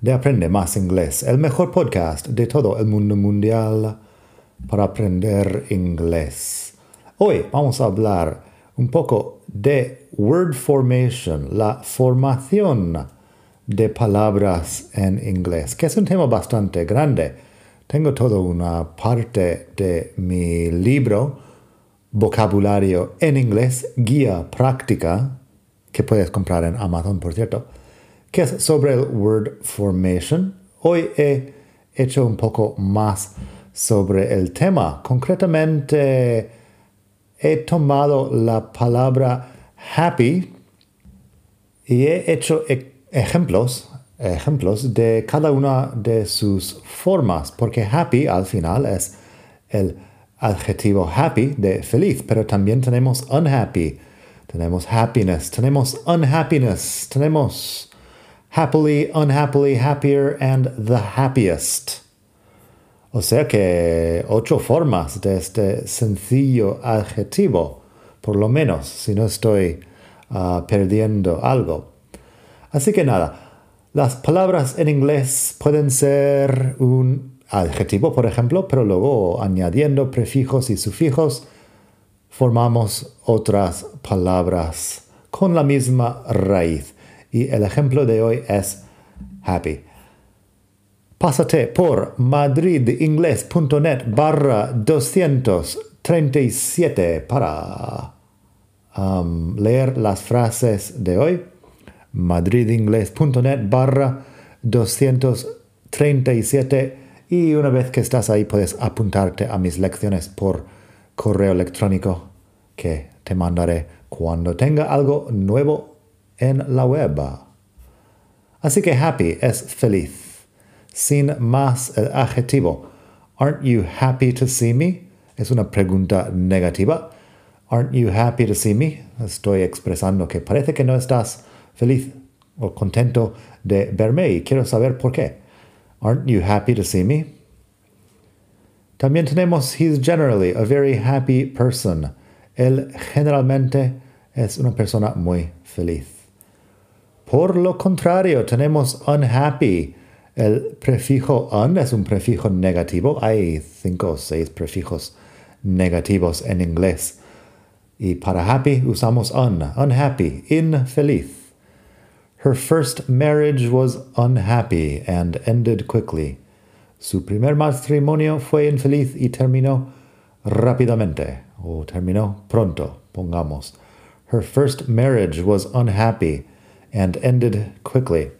de Aprende Más Inglés, el mejor podcast de todo el mundo mundial para aprender inglés. Hoy vamos a hablar un poco de word formation, la formación de palabras en inglés, que es un tema bastante grande. Tengo toda una parte de mi libro, Vocabulario en inglés, guía práctica, que puedes comprar en Amazon, por cierto que es sobre el word formation. Hoy he hecho un poco más sobre el tema. Concretamente, he tomado la palabra happy y he hecho e-, ejemplos, ejemplos de cada una de sus formas, porque happy al final es el adjetivo happy de feliz, pero también tenemos unhappy, tenemos happiness, tenemos unhappiness, tenemos happily, unhappily, happier, and the happiest. O sea que ocho formas de este sencillo adjetivo, por lo menos, si no estoy uh, perdiendo algo. Así que nada, las palabras en inglés pueden ser un adjetivo, por ejemplo, pero luego añadiendo prefijos y sufijos formamos otras palabras con la misma raíz. Y el ejemplo de hoy es happy. Pásate por madridingles.net barra 237 para um, leer las frases de hoy. madridingles.net barra 237 y una vez que estás ahí puedes apuntarte a mis lecciones por correo electrónico que te mandaré cuando tenga algo nuevo en la web. Así que happy es feliz, sin más el adjetivo. Aren't you happy to see me? Es una pregunta negativa. Aren't you happy to see me? Estoy expresando que parece que no estás feliz o contento de verme y quiero saber por qué. Aren't you happy to see me? También tenemos he's generally a very happy person. Él generalmente es una persona muy feliz. Por lo contrario, tenemos unhappy. El prefijo un es un prefijo negativo. Hay cinco o seis prefijos negativos en inglés. Y para happy usamos un, unhappy, infeliz. Her first marriage was unhappy and ended quickly. Su primer matrimonio fue infeliz y terminó rápidamente, o terminó pronto, pongamos. Her first marriage was unhappy and ended quickly.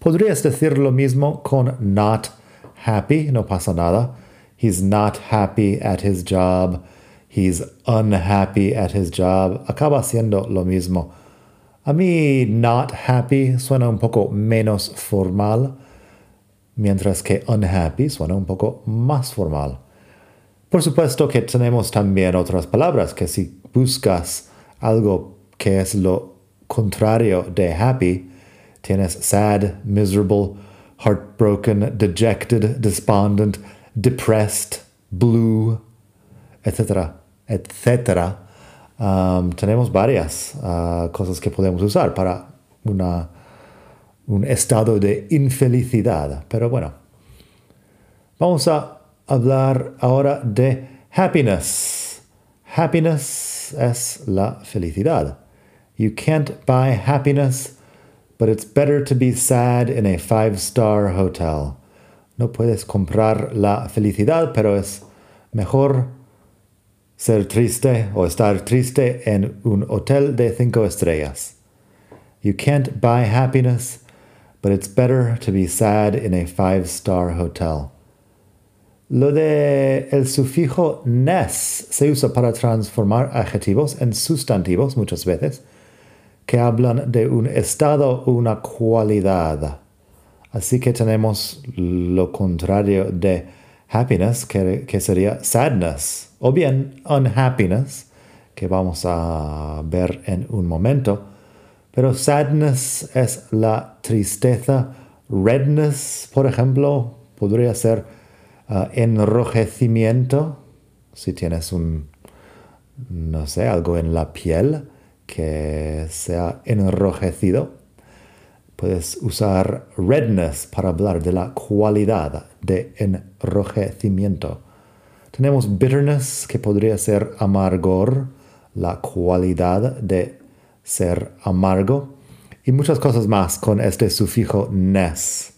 Podrías decir lo mismo con not happy, no pasa nada. He's not happy at his job. He's unhappy at his job. Acaba siendo lo mismo. A mí not happy suena un poco menos formal, mientras que unhappy suena un poco más formal. Por supuesto que tenemos también otras palabras que si buscas algo que es lo contrario de happy, tienes sad, miserable, heartbroken, dejected, despondent, depressed, blue, etc. etc. Um, tenemos varias uh, cosas que podemos usar para una, un estado de infelicidad. Pero bueno, vamos a hablar ahora de happiness. Happiness es la felicidad. You can't buy happiness, but it's better to be sad in a five-star hotel. No puedes comprar la felicidad, pero es mejor ser triste o estar triste en un hotel de cinco estrellas. You can't buy happiness, but it's better to be sad in a five-star hotel. Lo de el sufijo nes se usa para transformar adjetivos en sustantivos muchas veces que hablan de un estado una cualidad. Así que tenemos lo contrario de happiness, que, que sería sadness, o bien unhappiness, que vamos a ver en un momento. Pero sadness es la tristeza. Redness, por ejemplo, podría ser uh, enrojecimiento. Si tienes un, no sé, algo en la piel que sea enrojecido. Puedes usar redness para hablar de la cualidad de enrojecimiento. Tenemos bitterness, que podría ser amargor, la cualidad de ser amargo, y muchas cosas más con este sufijo ness.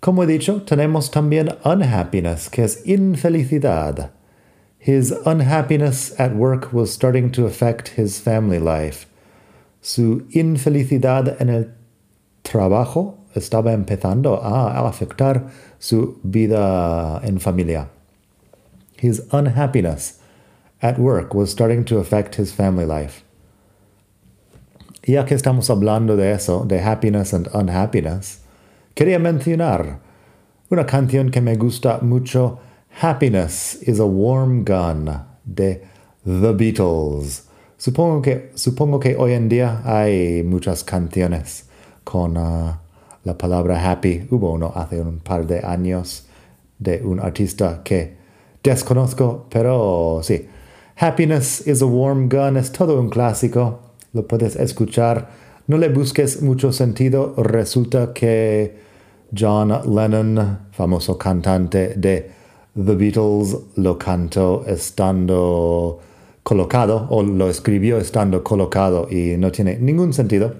Como he dicho, tenemos también unhappiness, que es infelicidad. His unhappiness at work was starting to affect his family life. Su infelicidad en el trabajo estaba empezando a afectar su vida en familia. His unhappiness at work was starting to affect his family life. Ya que estamos hablando de eso, de happiness and unhappiness, quería mencionar una canción que me gusta mucho Happiness is a Warm Gun de The Beatles. Supongo que, supongo que hoy en día hay muchas canciones con uh, la palabra happy. Hubo uno hace un par de años de un artista que desconozco, pero sí. Happiness is a Warm Gun es todo un clásico. Lo puedes escuchar. No le busques mucho sentido. Resulta que John Lennon, famoso cantante de The Beatles lo cantó estando colocado o lo escribió estando colocado y no tiene ningún sentido,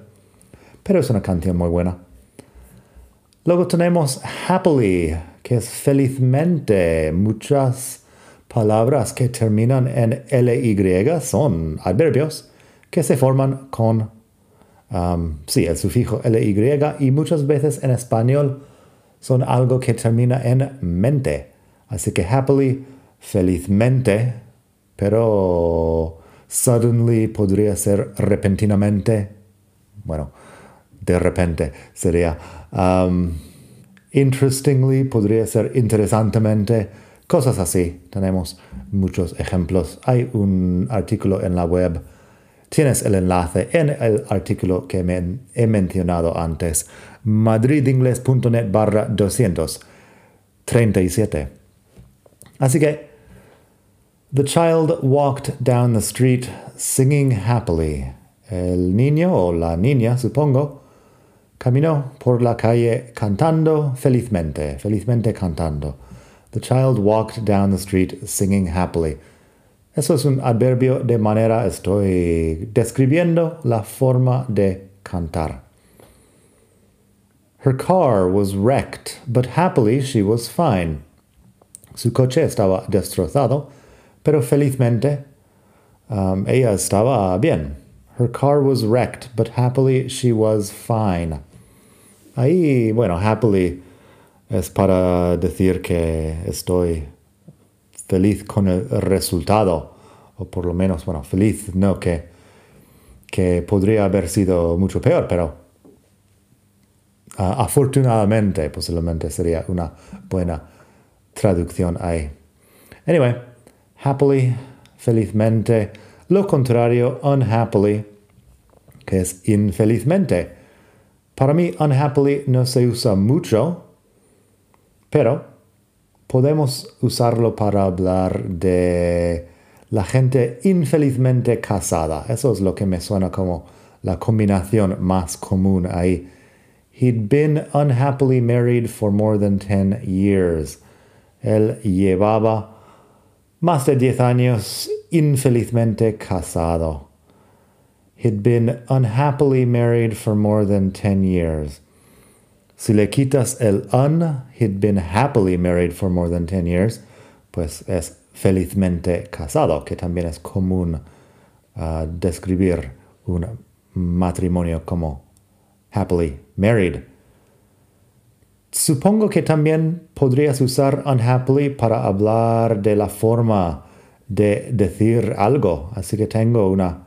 pero es una canción muy buena. Luego tenemos happily, que es felizmente. Muchas palabras que terminan en ly son adverbios que se forman con, um, sí, el sufijo ly y muchas veces en español son algo que termina en mente. Así que happily, felizmente, pero suddenly podría ser repentinamente. Bueno, de repente sería. Um, interestingly podría ser interesantemente. Cosas así. Tenemos muchos ejemplos. Hay un artículo en la web. Tienes el enlace en el artículo que me he mencionado antes. madridingles.net barra 237. Así que, the child walked down the street singing happily. El niño o la niña, supongo, caminó por la calle cantando felizmente, felizmente cantando. The child walked down the street singing happily. Eso es un adverbio de manera, estoy describiendo la forma de cantar. Her car was wrecked, but happily she was fine. Su coche estaba destrozado, pero felizmente um, ella estaba bien. Her car was wrecked, but happily she was fine. Ahí, bueno, happily es para decir que estoy feliz con el resultado, o por lo menos, bueno, feliz, no que, que podría haber sido mucho peor, pero uh, afortunadamente posiblemente sería una buena traducción hay. Anyway, happily, felizmente, lo contrario, unhappily, que es infelizmente. Para mí, unhappily no se usa mucho, pero podemos usarlo para hablar de la gente infelizmente casada. Eso es lo que me suena como la combinación más común ahí. He'd been unhappily married for more than 10 years. Él llevaba más de diez años infelizmente casado. He'd been unhappily married for more than ten years. Si le quitas el un, he'd been happily married for more than ten years, pues es felizmente casado, que también es común uh, describir un matrimonio como happily married. Supongo que también podrías usar unhappily para hablar de la forma de decir algo. Así que tengo una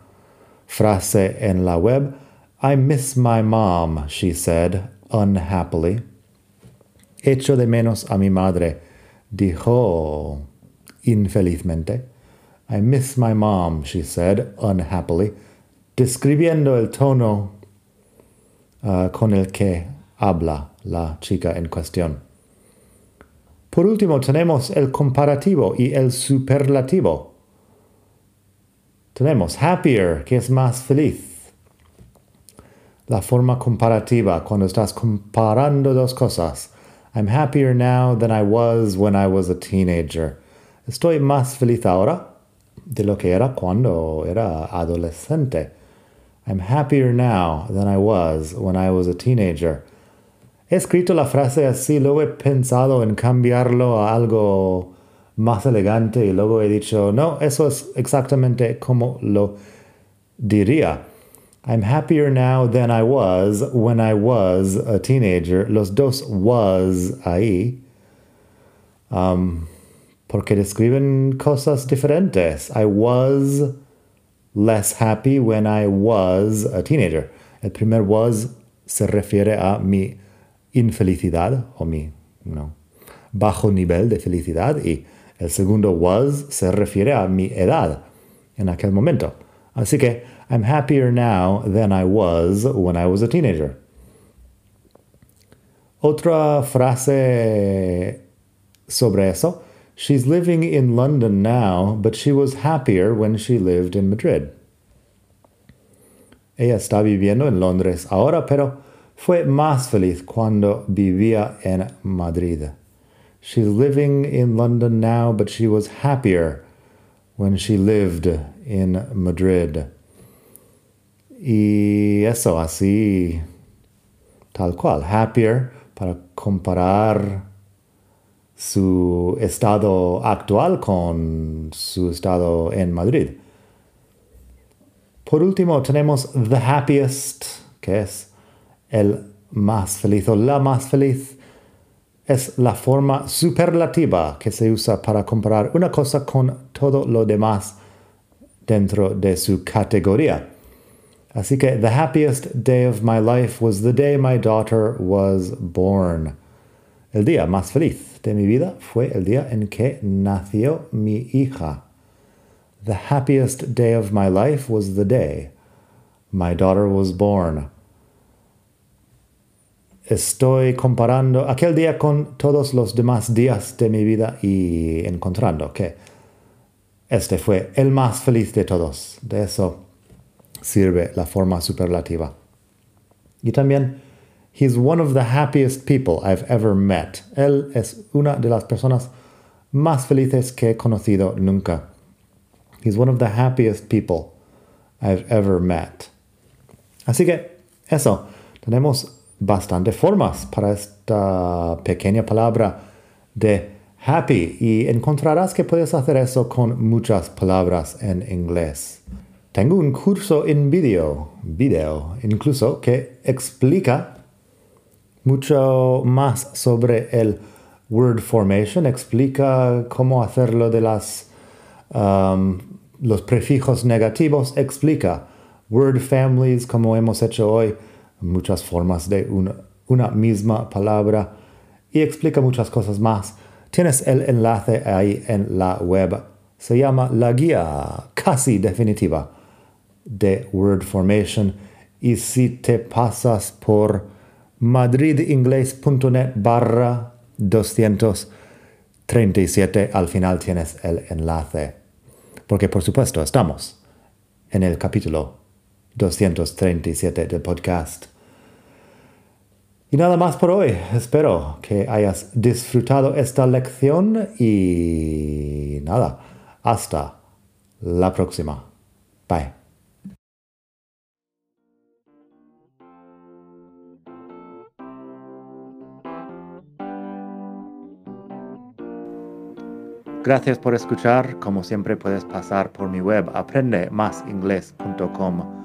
frase en la web. I miss my mom, she said, unhappily. Echo de menos a mi madre, dijo infelizmente. I miss my mom, she said unhappily, describiendo el tono uh, con el que habla la chica en cuestión. Por último, tenemos el comparativo y el superlativo. Tenemos happier, que es más feliz. La forma comparativa, cuando estás comparando dos cosas. I'm happier now than I was when I was a teenager. Estoy más feliz ahora de lo que era cuando era adolescente. I'm happier now than I was when I was a teenager. He escrito la frase así, luego he pensado en cambiarlo a algo más elegante y luego he dicho, no, eso es exactamente como lo diría. I'm happier now than I was when I was a teenager. Los dos was ahí. Um, porque describen cosas diferentes. I was less happy when I was a teenager. El primer was se refiere a mi infelicidad o mi bajo nivel de felicidad y el segundo was se refiere a mi edad en aquel momento. Así que I'm happier now than I was when I was a teenager. Otra frase sobre eso. She's living in London now, but she was happier when she lived in Madrid. Ella está viviendo en Londres ahora, pero fue más feliz cuando vivía en Madrid. She's living in London now, but she was happier when she lived in Madrid. Y eso así, tal cual, happier para comparar su estado actual con su estado en Madrid. Por último, tenemos the happiest, que es el más feliz o la más feliz. Es la forma superlativa que se usa para comparar una cosa con todo lo demás dentro de su categoría. Así que the happiest day of my life was the day my daughter was born. El día más feliz de mi vida fue el día en que nació mi hija. The happiest day of my life was the day my daughter was born. Estoy comparando aquel día con todos los demás días de mi vida y encontrando que este fue el más feliz de todos. De eso sirve la forma superlativa. Y también He's one of the happiest people I've ever met. Él es una de las personas más felices que he conocido nunca. He's one of the happiest people I've ever met. Así que eso, tenemos bastante formas para esta pequeña palabra de happy y encontrarás que puedes hacer eso con muchas palabras en inglés. Tengo un curso en video, video incluso, que explica mucho más sobre el word formation, explica cómo hacerlo de las, um, los prefijos negativos, explica word families, como hemos hecho hoy, muchas formas de una, una misma palabra y explica muchas cosas más. Tienes el enlace ahí en la web. Se llama la guía casi definitiva de word formation y si te pasas por madridingles.net barra 237. Al final tienes el enlace. Porque por supuesto estamos en el capítulo 237 del podcast. Y nada más por hoy. Espero que hayas disfrutado esta lección y nada, hasta la próxima. Bye. Gracias por escuchar. Como siempre puedes pasar por mi web aprendemasingles.com